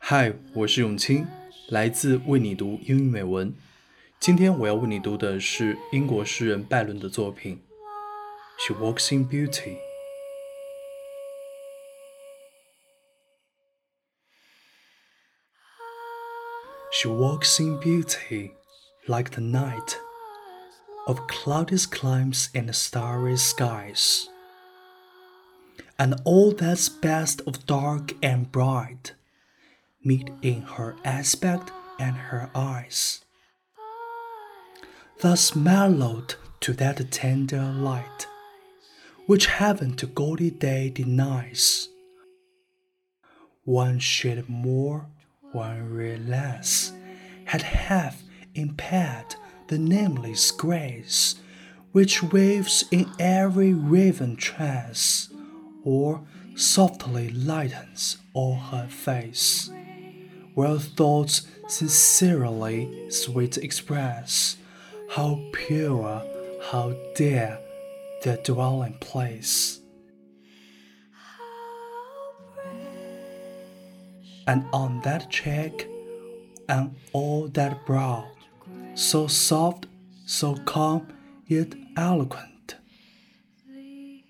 嗨，我是永清，来自为你读英语美文。今天我要为你读的是英国诗人拜伦的作品《She Walks in Beauty》。She walks in beauty, like the night of cloudless climes and starry skies, and all that's best of dark and bright meet in her aspect and her eyes. Thus mellowed to that tender light, which heaven to gaudy day denies. One shade more, one ray less, had half impaired the nameless grace which waves in every raven trance, or softly lightens all her face where thoughts sincerely sweet express how pure, how dear their dwelling place. And on that cheek, and all that brow, so soft, so calm, yet eloquent,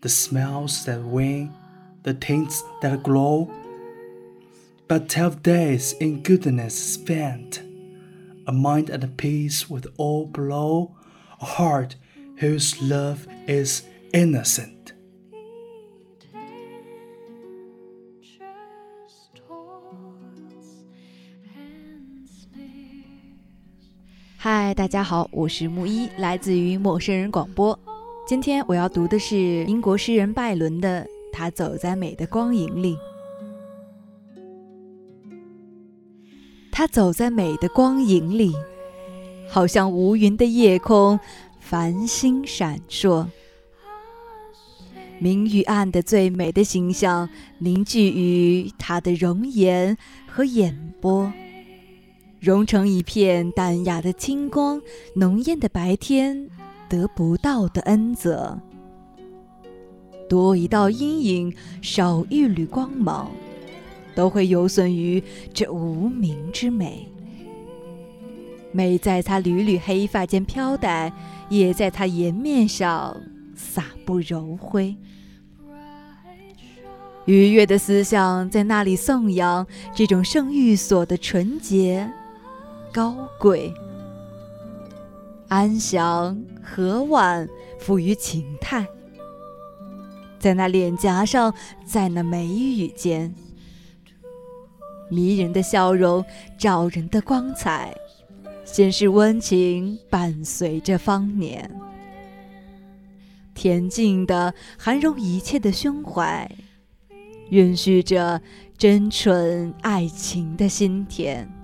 the smells that wing, the tints that glow, but twelve days in goodness spent, a mind at peace with all below, a heart whose love is innocent. 嗨，大家好，我是木一，来自于陌生人广播。今天我要读的是英国诗人拜伦的《他走在美的光影里》。他走在美的光影里，好像无云的夜空，繁星闪烁。明与暗的最美的形象凝聚于他的容颜和眼波。融成一片淡雅的清光，浓艳的白天得不到的恩泽。多一道阴影，少一缕光芒，都会有损于这无名之美。美在她缕缕黑发间飘带，也在她颜面上洒布柔灰。愉悦的思想在那里颂扬这种圣域所的纯洁。高贵、安详、和婉，富于情态，在那脸颊上，在那眉宇间，迷人的笑容，照人的光彩，先是温情，伴随着芳年，恬静的涵容一切的胸怀，蕴蓄着真纯爱情的心田。